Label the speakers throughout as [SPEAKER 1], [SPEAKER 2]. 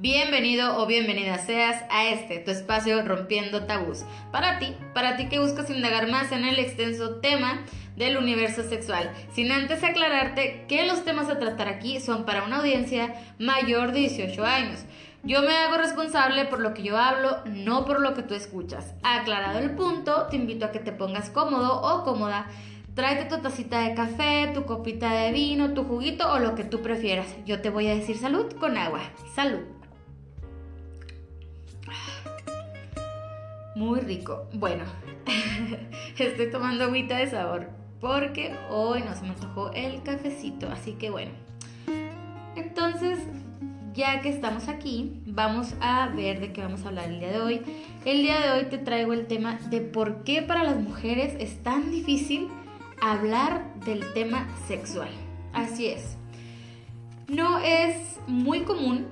[SPEAKER 1] Bienvenido o bienvenida seas a este, tu espacio Rompiendo Tabús. Para ti, para ti que buscas indagar más en el extenso tema del universo sexual, sin antes aclararte que los temas a tratar aquí son para una audiencia mayor de 18 años. Yo me hago responsable por lo que yo hablo, no por lo que tú escuchas. Aclarado el punto, te invito a que te pongas cómodo o cómoda. Tráete tu tacita de café, tu copita de vino, tu juguito o lo que tú prefieras. Yo te voy a decir salud con agua. Salud. Muy rico. Bueno, estoy tomando agüita de sabor porque hoy no se me antojó el cafecito. Así que bueno. Entonces, ya que estamos aquí, vamos a ver de qué vamos a hablar el día de hoy. El día de hoy te traigo el tema de por qué para las mujeres es tan difícil hablar del tema sexual. Así es. No es muy común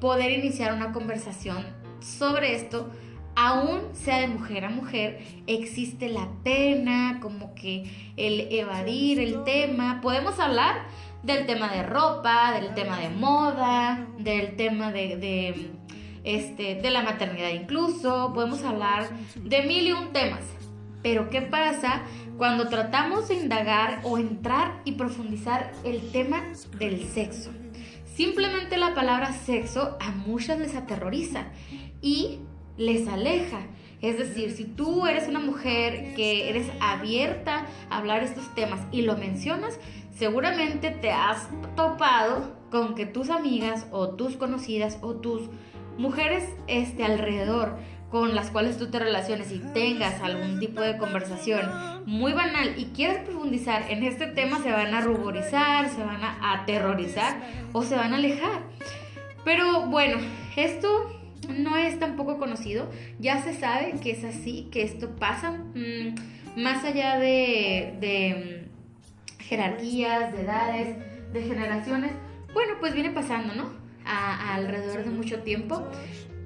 [SPEAKER 1] poder iniciar una conversación sobre esto aún sea de mujer a mujer, existe la pena, como que el evadir el tema. Podemos hablar del tema de ropa, del tema de moda, del tema de, este, de la maternidad incluso. Podemos hablar de mil y un temas. Pero ¿qué pasa cuando tratamos de indagar o entrar y profundizar el tema del sexo? Simplemente la palabra sexo a muchas les aterroriza y les aleja. Es decir, si tú eres una mujer que eres abierta a hablar estos temas y lo mencionas, seguramente te has topado con que tus amigas o tus conocidas o tus mujeres este, alrededor con las cuales tú te relaciones y tengas algún tipo de conversación muy banal y quieres profundizar en este tema, se van a ruborizar, se van a aterrorizar o se van a alejar. Pero bueno, esto no es tampoco conocido, ya se sabe que es así, que esto pasa mm, más allá de, mm, jerarquías, de edades, de generaciones. Bueno, pues viene pasando, ¿no? Alrededor de mucho tiempo.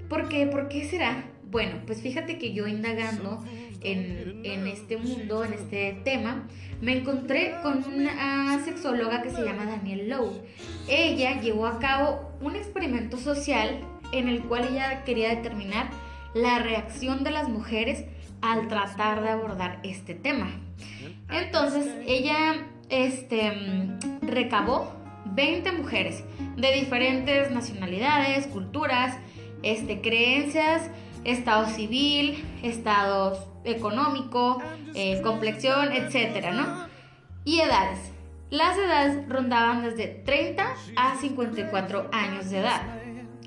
[SPEAKER 1] ¿Por qué? ¿Por qué será? Bueno, pues fíjate que yo indagando en, en, este mundo, en este tema, me encontré con una sexóloga que se llama Danielle Lowe. Ella llevó a cabo un experimento social en el cual ella quería determinar la reacción de las mujeres al tratar de abordar este tema. Entonces ella este, recabó 20 mujeres de diferentes nacionalidades, culturas, este, creencias, estado civil, estado económico, eh, complexión, etcétera, ¿no? Y edades. Las edades rondaban desde 30 a 54 años de edad.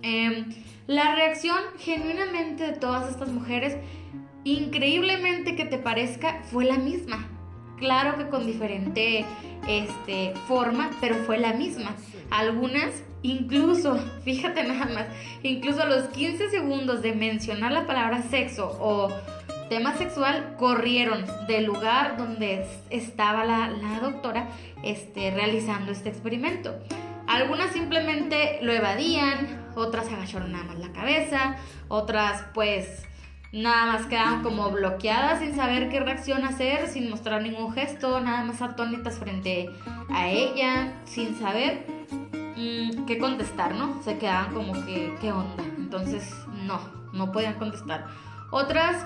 [SPEAKER 1] Em, la reacción genuinamente de todas estas mujeres, increíblemente que te parezca, fue la misma. Claro que con diferente este, forma, pero fue la misma. Algunas, incluso, fíjate nada más, incluso a los 15 segundos de mencionar la palabra sexo o tema sexual, corrieron del lugar donde estaba la, doctora este, realizando este experimento. Algunas simplemente lo evadían, otras agacharon nada más la cabeza, otras pues nada más quedaban como bloqueadas sin saber qué reacción hacer, sin mostrar ningún gesto, nada más atónitas frente a ella, sin saber mm, qué contestar, ¿no? Se quedaban como que, ¿qué onda? Entonces, no, no podían contestar. Otras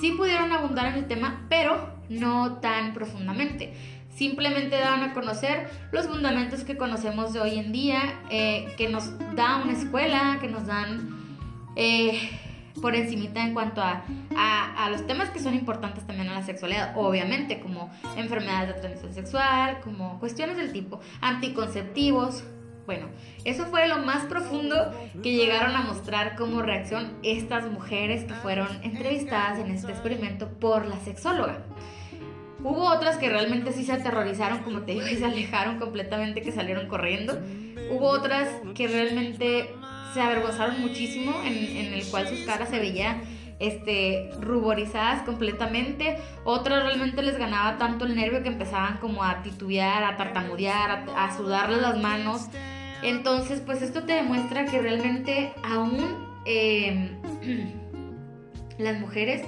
[SPEAKER 1] sí pudieron abundar en el tema, pero no tan profundamente simplemente daban a conocer los fundamentos que conocemos de hoy en día, eh, que nos da una escuela, que nos dan eh, por encimita en cuanto a, a, los temas que son importantes también a la sexualidad, obviamente, como enfermedades de transmisión sexual, como cuestiones del tipo anticonceptivos. Bueno, eso fue lo más profundo que llegaron a mostrar como reacción estas mujeres que fueron entrevistadas en este experimento por la sexóloga. Hubo otras que realmente sí se aterrorizaron, como te digo, y se alejaron completamente, que salieron corriendo. Hubo otras que realmente se avergonzaron muchísimo, en, el cual sus caras se veían este, ruborizadas completamente. Otras realmente les ganaba tanto el nervio que empezaban como a titubear, a tartamudear, a, sudarles las manos. Entonces, pues esto te demuestra que realmente aún em, las mujeres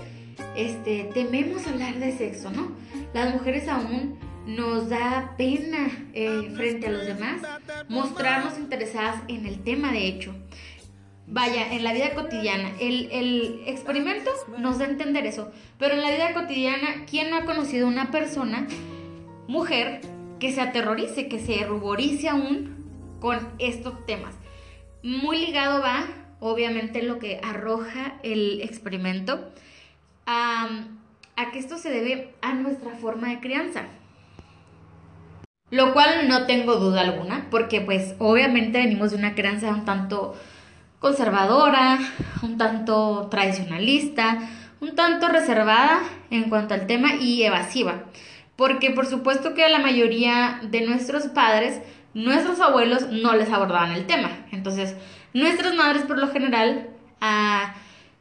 [SPEAKER 1] este, tememos hablar de sexo, ¿no? Las mujeres aún nos da pena eh, frente a los demás mostrarnos interesadas en el tema de hecho. Vaya, en la vida cotidiana, el, el, experimento nos da a entender eso, pero en la vida cotidiana, ¿quién no ha conocido una persona, mujer, que se aterrorice, que se ruborice aún con estos temas? Muy ligado va, obviamente, lo que arroja el experimento, a, que esto se debe a nuestra forma de crianza. Lo cual no tengo duda alguna, porque pues obviamente venimos de una crianza un tanto conservadora, un tanto tradicionalista, un tanto reservada en cuanto al tema y evasiva. Porque por supuesto que a la mayoría de nuestros padres, nuestros abuelos no les abordaban el tema. Entonces, nuestras madres por lo general, ah,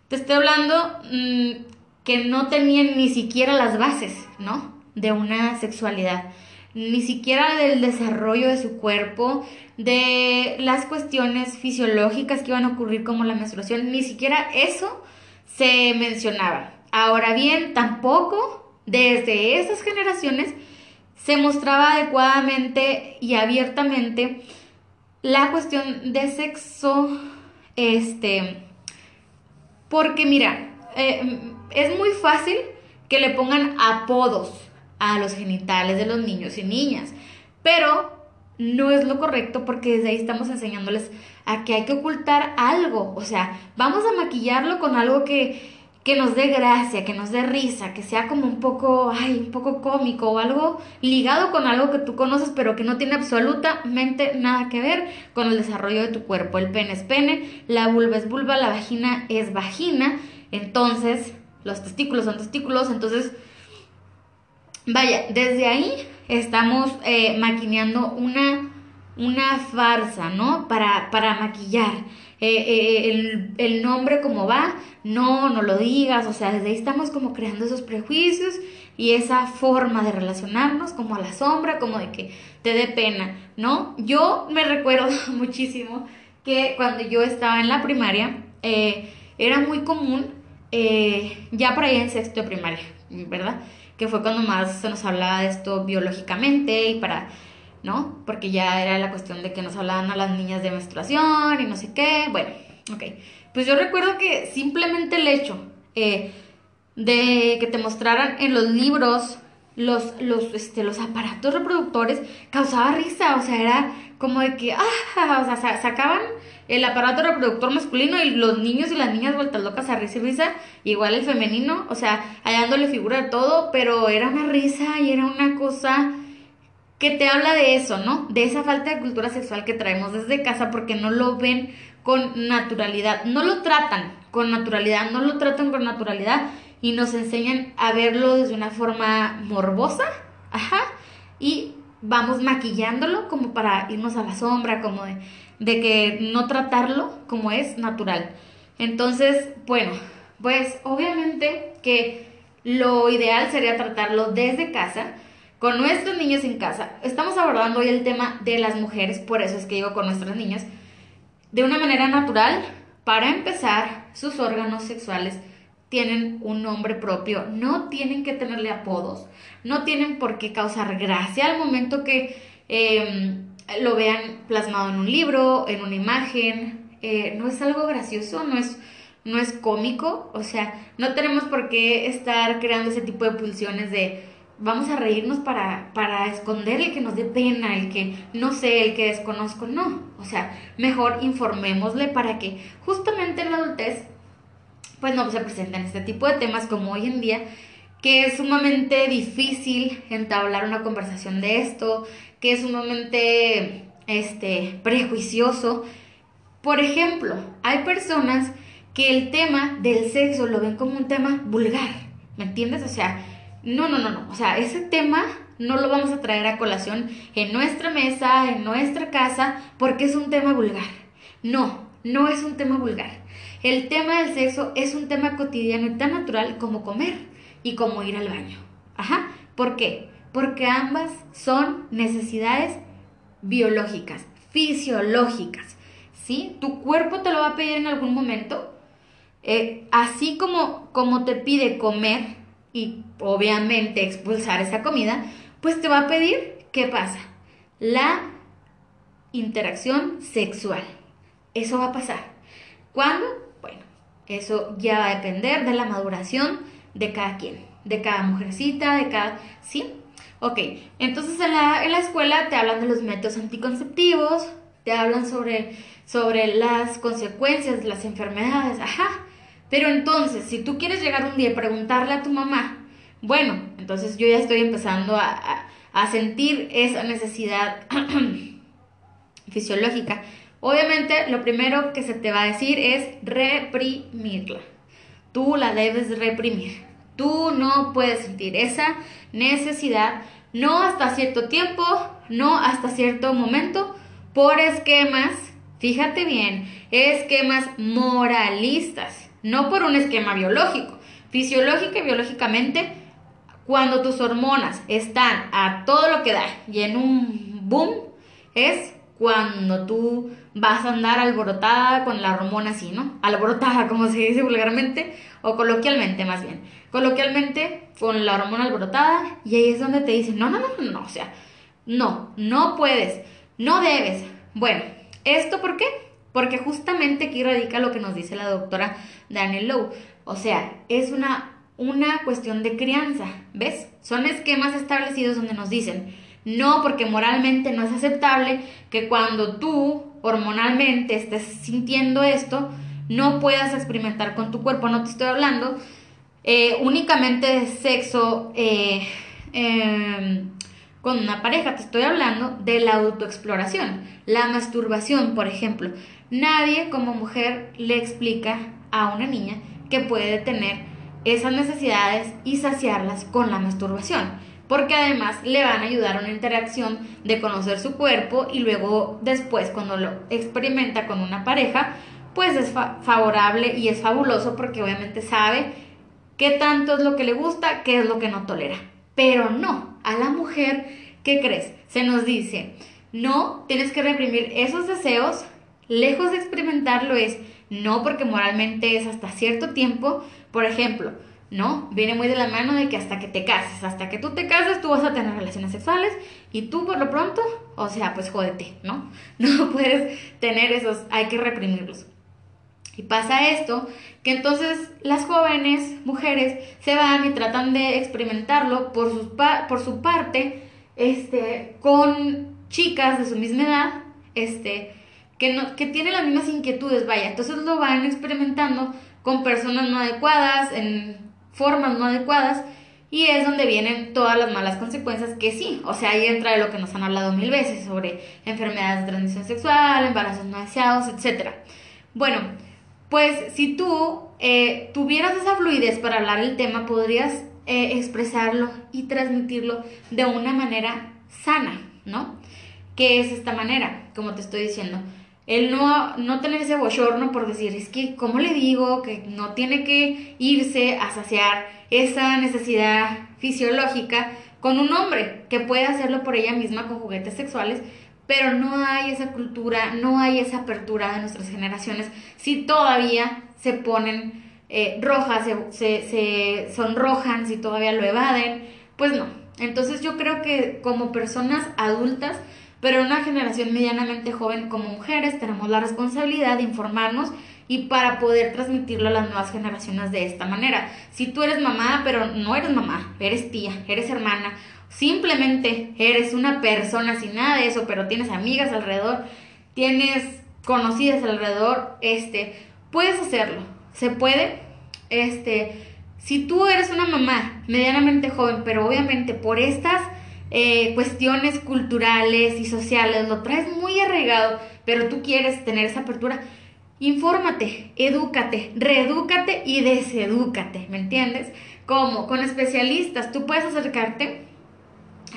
[SPEAKER 1] te estoy hablando mm, que no tenían ni siquiera las bases, ¿no? De una sexualidad ni siquiera del desarrollo de su cuerpo, de las cuestiones fisiológicas que iban a ocurrir como la menstruación, ni siquiera eso se mencionaba. Ahora bien, tampoco desde esas generaciones se mostraba adecuadamente y abiertamente la cuestión de sexo, este, porque mira, eh, es muy fácil que le pongan apodos a los genitales de los niños y niñas. Pero no es lo correcto porque desde ahí estamos enseñándoles a que hay que ocultar algo. O sea, vamos a maquillarlo con algo que, que nos dé gracia, que nos dé risa, que sea como un poco, ay, un poco cómico o algo ligado con algo que tú conoces pero que no tiene absolutamente nada que ver con el desarrollo de tu cuerpo. El pene es pene, la vulva es vulva, la vagina es vagina, entonces los testículos son testículos, entonces Vaya, desde ahí estamos eh, maquineando una, una farsa, ¿no? Para, para maquillar. Eh, eh, el, el, nombre como va, no, no lo digas, o sea, desde ahí estamos como creando esos prejuicios y esa forma de relacionarnos como a la sombra, como de que te dé pena, ¿no? Yo me recuerdo muchísimo que cuando yo estaba en la primaria, era muy común, ya por ahí en sexto de primaria, ¿verdad? que fue cuando más se nos hablaba de esto biológicamente y para, ¿no? Porque ya era la cuestión de que nos hablaban a las niñas de menstruación y no sé qué. Bueno, ok. Pues yo recuerdo que simplemente el hecho eh, de que te mostraran en los libros los, los, este, los aparatos reproductores causaba risa, o sea, era como de que, ah, o sea, sacaban el aparato reproductor masculino y los niños y las niñas vueltas locas a risa y risa, igual el femenino, o sea, hallándole figura de todo, pero era una risa y era una cosa que te habla de eso, ¿no? De esa falta de cultura sexual que traemos desde casa porque no lo ven con naturalidad, no lo tratan con naturalidad, no lo tratan con naturalidad y nos enseñan a verlo desde una forma morbosa, ajá, y vamos maquillándolo como para irnos a la sombra, como de, que no tratarlo como es natural. Entonces, bueno, pues obviamente que lo ideal sería tratarlo desde casa, con nuestros niños en casa. Estamos abordando hoy el tema de las mujeres, por eso es que digo con nuestros niños, de una manera natural, para empezar, sus órganos sexuales tienen un nombre propio, no tienen que tenerle apodos, no tienen por qué causar gracia al momento que em, lo vean plasmado en un libro, en una imagen, eh, no es algo gracioso, no es, no es cómico, o sea, no tenemos por qué estar creando ese tipo de pulsiones de vamos a reírnos para, para esconder el que nos dé pena, el que no sé, el que desconozco, no, o sea, mejor informémosle para que justamente en la adultez pues no se presentan este tipo de temas como hoy en día, que es sumamente difícil entablar una conversación de esto, que es sumamente este, prejuicioso. Por ejemplo, hay personas que el tema del sexo lo ven como un tema vulgar, ¿me entiendes? O sea, no, no, no, no, o sea, ese tema no lo vamos a traer a colación en nuestra mesa, en nuestra casa, porque es un tema vulgar. No, no es un tema vulgar. El tema del sexo es un tema cotidiano y tan natural como comer y como ir al baño. ¿Por qué? Porque ambas son necesidades biológicas, fisiológicas. ¿Sí? Tu cuerpo te lo va a pedir en algún momento. Eh, así como, como te pide comer y obviamente expulsar esa comida, pues te va a pedir, ¿qué pasa? La interacción sexual. Eso va a pasar. ¿Cuándo? Bueno, eso ya va a depender de la maduración de cada quien, de cada mujercita, de cada... ¿Sí? Ok, entonces en la, en la escuela te hablan de los métodos anticonceptivos, te hablan sobre, sobre las consecuencias las enfermedades, ajá. Pero entonces, si tú quieres llegar un día y preguntarle a tu mamá, bueno, entonces yo ya estoy empezando a, a sentir esa necesidad fisiológica. Obviamente, lo primero que se te va a decir es reprimirla. Tú la debes reprimir. Tú no puedes sentir esa necesidad, no hasta cierto tiempo, no hasta cierto momento, por esquemas, fíjate bien, esquemas moralistas, no por un esquema biológico. Fisiológica y biológicamente, cuando tus hormonas están a todo lo que da y en un boom, es cuando tú vas a andar alborotada con la hormona así, ¿no? Alborotada, como se dice vulgarmente, o coloquialmente más bien. Coloquialmente, con la hormona alborotada, y ahí es donde te dicen, no, no, no, no, o sea, no, no puedes, no debes. Bueno, ¿esto por qué? Porque justamente aquí radica lo que nos dice la doctora Daniel Lowe. O sea, es una, una cuestión de crianza, ¿ves? Son esquemas establecidos donde nos dicen, no, porque moralmente no es aceptable que cuando tú hormonalmente estés sintiendo esto, no puedas experimentar con tu cuerpo. No te estoy hablando eh, únicamente de sexo eh, em, con una pareja, te estoy hablando de la autoexploración, la masturbación, por ejemplo. Nadie como mujer le explica a una niña que puede tener esas necesidades y saciarlas con la masturbación porque además le van a ayudar a una interacción de conocer su cuerpo y luego después cuando lo experimenta con una pareja, pues es favorable y es fabuloso porque obviamente sabe qué tanto es lo que le gusta, qué es lo que no tolera. Pero no, a la mujer, ¿qué crees? Se nos dice, no, tienes que reprimir esos deseos, lejos de experimentarlo es, no porque moralmente es hasta cierto tiempo, por ejemplo, ¿no? Viene muy de la mano de que hasta que te cases, hasta que tú te cases, tú vas a tener relaciones sexuales y tú por lo pronto, o sea, pues jódete, ¿no? No puedes tener esos, hay que reprimirlos. Y pasa esto, que entonces las jóvenes mujeres se van y tratan de experimentarlo por, sus por su parte, este, con chicas de su misma edad, este, que, no, que tienen las mismas inquietudes, vaya, entonces lo van experimentando con personas no adecuadas, en formas no adecuadas y es donde vienen todas las malas consecuencias que sí, o sea, ahí entra de lo que nos han hablado mil veces sobre enfermedades de transmisión sexual, embarazos no deseados, etc. Bueno, pues si tú eh, tuvieras esa fluidez para hablar el tema, podrías eh, expresarlo y transmitirlo de una manera sana, ¿no? ¿Qué es esta manera? Como te estoy diciendo el no, no tener ese bochorno por decir, es que, ¿cómo le digo que no tiene que irse a saciar esa necesidad fisiológica con un hombre que puede hacerlo por ella misma con juguetes sexuales? Pero no hay esa cultura, no hay esa apertura de nuestras generaciones. Si todavía se ponen eh, rojas, se, se sonrojan, si todavía lo evaden, pues no. Entonces yo creo que como personas adultas, pero en una generación medianamente joven como mujeres tenemos la responsabilidad de informarnos y para poder transmitirlo a las nuevas generaciones de esta manera. Si tú eres mamá, pero no eres mamá, eres tía, eres hermana, simplemente eres una persona sin nada de eso, pero tienes amigas alrededor, tienes conocidas alrededor, este, puedes hacerlo. Se puede, este, si tú eres una mamá medianamente joven, pero obviamente por estas eh, cuestiones culturales y sociales, lo traes muy arraigado, pero tú quieres tener esa apertura, infórmate, edúcate, reedúcate y desedúcate, ¿me entiendes? Como con especialistas, tú puedes acercarte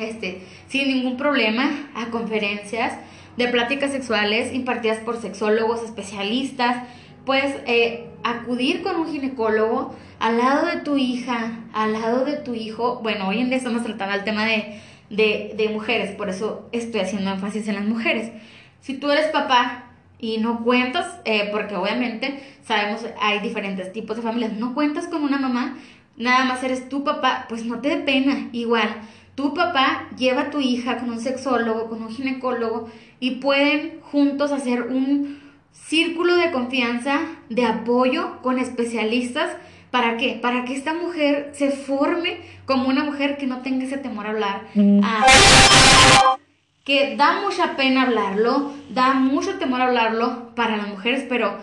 [SPEAKER 1] este, sin ningún problema a conferencias de pláticas sexuales impartidas por sexólogos especialistas, puedes eh, acudir con un ginecólogo al lado de tu hija, al lado de tu hijo, bueno, hoy en día estamos tratando el tema de de, mujeres, por eso estoy haciendo énfasis en las mujeres. Si tú eres papá y no cuentas, eh, porque obviamente sabemos hay diferentes tipos de familias, no cuentas con una mamá, nada más eres tu papá, pues no te dé pena, igual. tu papá lleva a tu hija con un sexólogo, con un ginecólogo y pueden juntos hacer un círculo de confianza, de apoyo con especialistas. ¿Para qué? Para que esta mujer se forme como una mujer que no tenga ese temor a hablar. Mm. que da mucha pena hablarlo, da mucho temor hablarlo para las mujeres, pero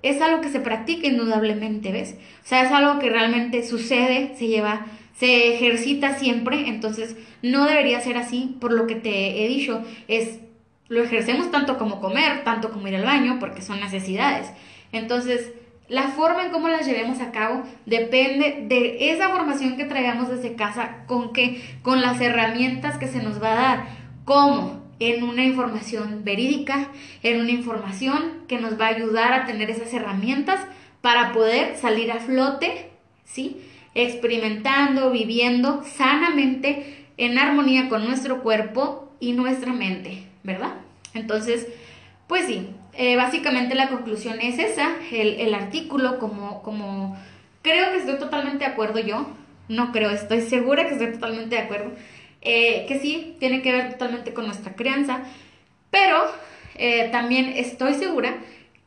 [SPEAKER 1] es algo que se practica indudablemente, ¿ves? O sea, es algo que realmente sucede, se lleva, se ejercita siempre, entonces no debería ser así, por lo que te he dicho, es lo ejercemos tanto como comer, tanto como ir al baño, porque son necesidades. Entonces, la forma en cómo las llevemos a cabo depende de esa formación que traigamos desde casa, con qué, con las herramientas que se nos va a dar. ¿Cómo? En una información verídica, en una información que nos va a ayudar a tener esas herramientas para poder salir a flote, ¿sí? Experimentando, viviendo sanamente, en armonía con nuestro cuerpo y nuestra mente. ¿verdad? Entonces, pues sí, eh, básicamente la conclusión es esa, el, artículo como, como, creo que estoy totalmente de acuerdo yo, no creo, estoy segura que estoy totalmente de acuerdo, eh, que sí, tiene que ver totalmente con nuestra crianza, pero eh, también estoy segura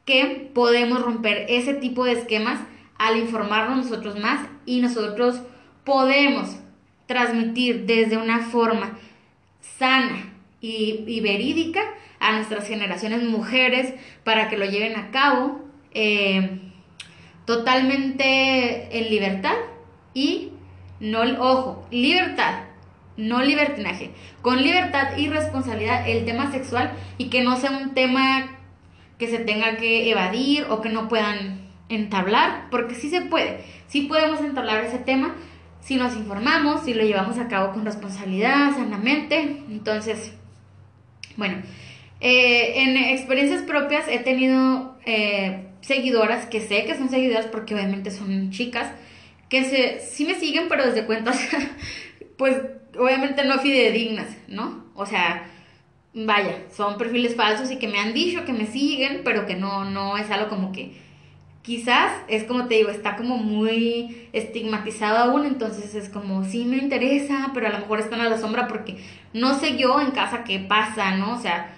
[SPEAKER 1] que podemos romper ese tipo de esquemas al informarnos nosotros más y nosotros podemos transmitir desde una forma sana, y, verídica a nuestras generaciones mujeres para que lo lleven a cabo eh, totalmente en libertad y no, ojo, libertad, no libertinaje, con libertad y responsabilidad el tema sexual y que no sea un tema que se tenga que evadir o que no puedan entablar, porque sí se puede, sí podemos entablar ese tema si nos informamos, si lo llevamos a cabo con responsabilidad, sanamente, entonces bueno, eh, en experiencias propias he tenido eh, seguidoras que sé que son seguidoras porque obviamente son chicas, que se, sí me siguen, pero desde cuentas, pues obviamente no fidedignas, ¿no? O sea, vaya, son perfiles falsos y que me han dicho que me siguen, pero que no, no es algo como que quizás es como te digo, está como muy estigmatizado aún, entonces es como, sí me interesa, pero a lo mejor están a la sombra porque no sé yo en casa qué pasa, ¿no? O sea,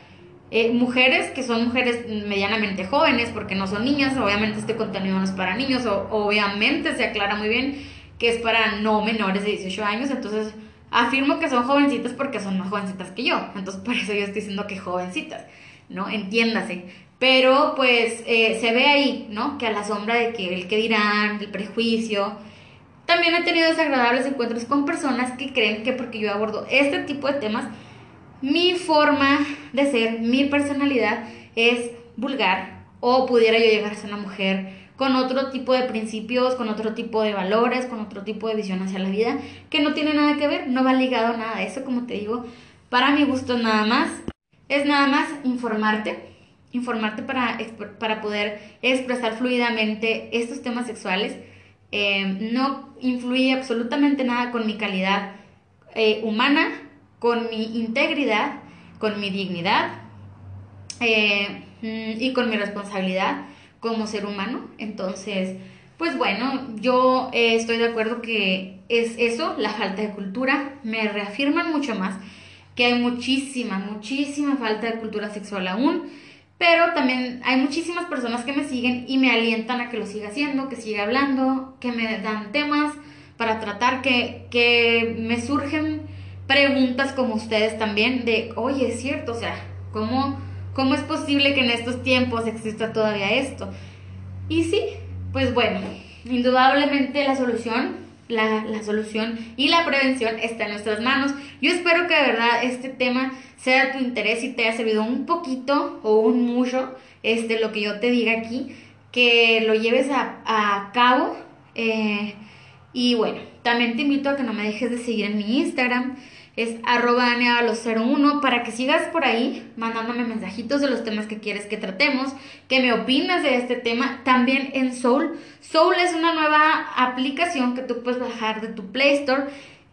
[SPEAKER 1] eh, mujeres que son mujeres medianamente jóvenes, porque no son niñas, obviamente este contenido no es para niños, o, obviamente se aclara muy bien que es para no menores de 18 años, entonces afirmo que son jovencitas porque son más jovencitas que yo, entonces por eso yo estoy diciendo que jovencitas, ¿no? Entiéndase. Pero pues eh, se ve ahí, ¿no? Que a la sombra de que el que dirán, el prejuicio. También he tenido desagradables encuentros con personas que creen que porque yo abordo este tipo de temas, mi forma de ser, mi personalidad es vulgar o pudiera yo llegar a ser una mujer con otro tipo de principios, con otro tipo de valores, con otro tipo de visión hacia la vida, que no tiene nada que ver, no va ligado a nada eso, como te digo, para mi gusto nada más, es nada más informarte, informarte para, para poder expresar fluidamente estos temas sexuales. Eh, no influye absolutamente nada con mi calidad eh, humana, con mi integridad, con mi dignidad eh, mm, y con mi responsabilidad como ser humano. Entonces, pues bueno, yo estoy de acuerdo que es eso, la falta de cultura. Me reafirman mucho más que hay muchísima, muchísima falta de cultura sexual aún pero también hay muchísimas personas que me siguen y me alientan a que lo siga haciendo, que siga hablando, que me dan temas para tratar, que, que me surgen preguntas como ustedes también de, oye, es cierto, o sea, ¿cómo, ¿cómo es posible que en estos tiempos exista todavía esto? Y sí, pues bueno, indudablemente la solución la, la, solución y la prevención está en nuestras manos. Yo espero que de verdad este tema sea de tu interés y te haya servido un poquito o un mucho este, lo que yo te diga aquí, que lo lleves a, a cabo. Eh, y bueno, también te invito a que no me dejes de seguir en mi Instagram es arroba 01 para que sigas por ahí mandándome mensajitos de los temas que quieres que tratemos, que me opinas de este tema, también en Soul. Soul es una nueva aplicación que tú puedes bajar de tu Play Store,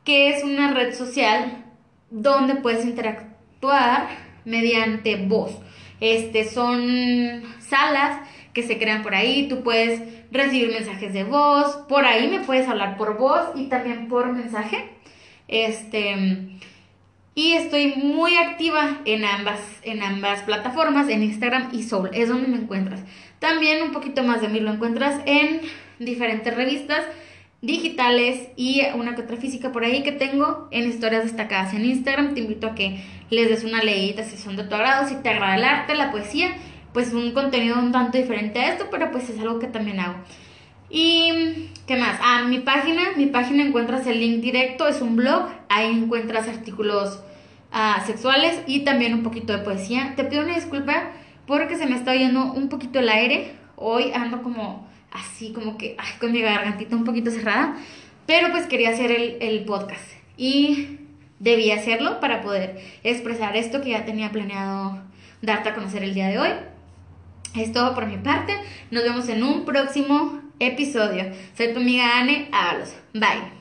[SPEAKER 1] que es una red social donde puedes interactuar mediante voz. Este son salas que se crean por ahí, tú puedes recibir mensajes de voz, por ahí me puedes hablar por voz y también por mensaje Este. Y estoy muy activa en ambas, en ambas plataformas, en Instagram y Soul, es donde me encuentras. También un poquito más de mí lo encuentras en diferentes revistas digitales y una que otra física por ahí que tengo en historias destacadas en Instagram. Te invito a que les des una leída si son de tu agrado, si te agrada el arte, la poesía, pues un contenido un tanto diferente a esto, pero pues es algo que también hago. Y qué más, ah, mi página, mi página encuentras el link directo, es un blog, ahí encuentras artículos ah, sexuales y también un poquito de poesía. Te pido una disculpa porque se me está oyendo un poquito el aire. Hoy ando como así, como que con mi gargantita un poquito cerrada. Pero pues quería hacer el, el podcast y debía hacerlo para poder expresar esto que ya tenía planeado darte a conocer el día de hoy. Es todo por mi parte. Nos vemos en un próximo episodio. Soy tu amiga Anne. Ábalos. Bye.